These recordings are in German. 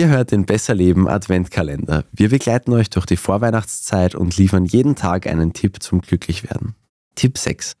Ihr hört den Besser Leben Adventkalender. Wir begleiten euch durch die Vorweihnachtszeit und liefern jeden Tag einen Tipp zum Glücklichwerden. Tipp 6.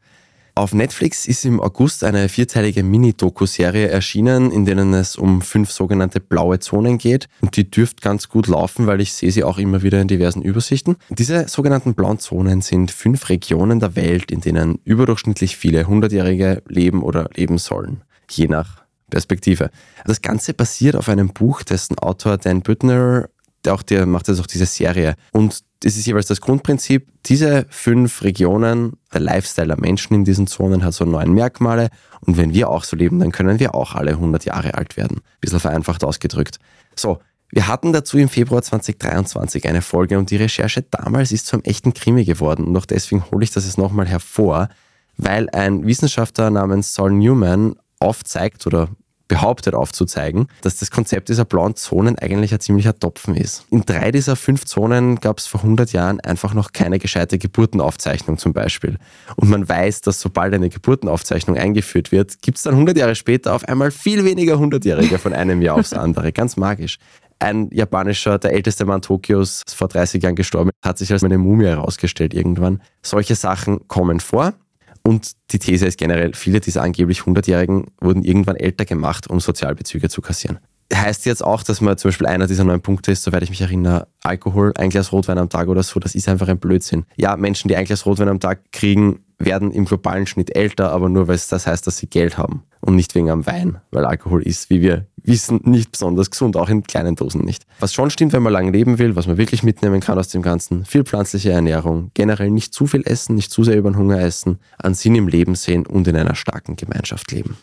Auf Netflix ist im August eine vierteilige Mini-Doku-Serie erschienen, in denen es um fünf sogenannte blaue Zonen geht. Und die dürft ganz gut laufen, weil ich sehe sie auch immer wieder in diversen Übersichten. Diese sogenannten blauen Zonen sind fünf Regionen der Welt, in denen überdurchschnittlich viele Hundertjährige leben oder leben sollen. Je nach Perspektive. Das Ganze basiert auf einem Buch, dessen Autor Dan Büttner, auch der macht jetzt auch diese Serie. Und das ist jeweils das Grundprinzip. Diese fünf Regionen, der Lifestyle der Menschen in diesen Zonen hat so neun Merkmale. Und wenn wir auch so leben, dann können wir auch alle 100 Jahre alt werden. Bisschen vereinfacht ausgedrückt. So. Wir hatten dazu im Februar 2023 eine Folge und die Recherche damals ist zum echten Krimi geworden. Und auch deswegen hole ich das jetzt nochmal hervor, weil ein Wissenschaftler namens Saul Newman aufzeigt oder behauptet aufzuzeigen, dass das Konzept dieser blauen Zonen eigentlich ein ziemlicher Topfen ist. In drei dieser fünf Zonen gab es vor 100 Jahren einfach noch keine gescheite Geburtenaufzeichnung zum Beispiel. Und man weiß, dass sobald eine Geburtenaufzeichnung eingeführt wird, gibt es dann 100 Jahre später auf einmal viel weniger 100-Jährige von einem Jahr aufs andere. Ganz magisch. Ein japanischer, der älteste Mann Tokios, vor 30 Jahren gestorben, hat sich als eine Mumie herausgestellt irgendwann. Solche Sachen kommen vor. Und die These ist generell, viele dieser angeblich 100-Jährigen wurden irgendwann älter gemacht, um Sozialbezüge zu kassieren. Heißt jetzt auch, dass man zum Beispiel einer dieser neun Punkte ist, soweit ich mich erinnere, Alkohol, ein Glas Rotwein am Tag oder so, das ist einfach ein Blödsinn. Ja, Menschen, die ein Glas Rotwein am Tag kriegen, werden im globalen Schnitt älter, aber nur weil es das heißt, dass sie Geld haben und nicht wegen am Wein, weil Alkohol ist, wie wir wissen, nicht besonders gesund, auch in kleinen Dosen nicht. Was schon stimmt, wenn man lang leben will, was man wirklich mitnehmen kann aus dem Ganzen, viel pflanzliche Ernährung, generell nicht zu viel essen, nicht zu sehr über den Hunger essen, an Sinn im Leben sehen und in einer starken Gemeinschaft leben.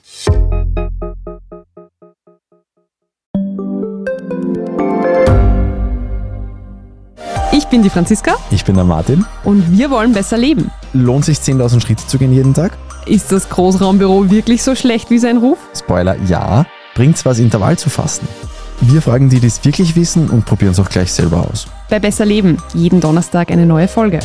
Ich bin die Franziska Ich bin der Martin. und wir wollen besser leben. Lohnt sich 10.000 Schritte zu gehen jeden Tag? Ist das Großraumbüro wirklich so schlecht wie sein Ruf? Spoiler, ja. Bringt's was, Intervall zu fassen? Wir fragen die, die es wirklich wissen und probieren es auch gleich selber aus. Bei Besser Leben, jeden Donnerstag eine neue Folge.